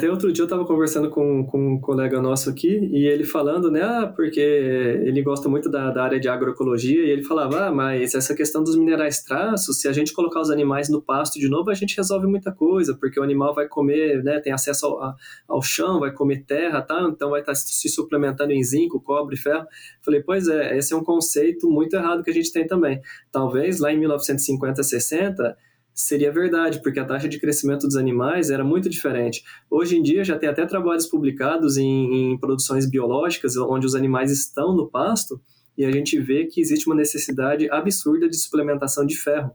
Até outro dia eu estava conversando com, com um colega nosso aqui e ele falando, né, ah, porque ele gosta muito da, da área de agroecologia e ele falava, ah, mas essa questão dos minerais traços, se a gente colocar os animais no pasto de novo, a gente resolve muita coisa, porque o animal vai comer, né, tem acesso ao, ao chão, vai comer terra, tá? Então vai estar tá se suplementando em zinco, cobre, ferro. Falei, pois é, esse é um conceito muito errado que a gente tem também. Talvez lá em 1950, 60 seria verdade, porque a taxa de crescimento dos animais era muito diferente. Hoje em dia já tem até trabalhos publicados em, em produções biológicas, onde os animais estão no pasto, e a gente vê que existe uma necessidade absurda de suplementação de ferro.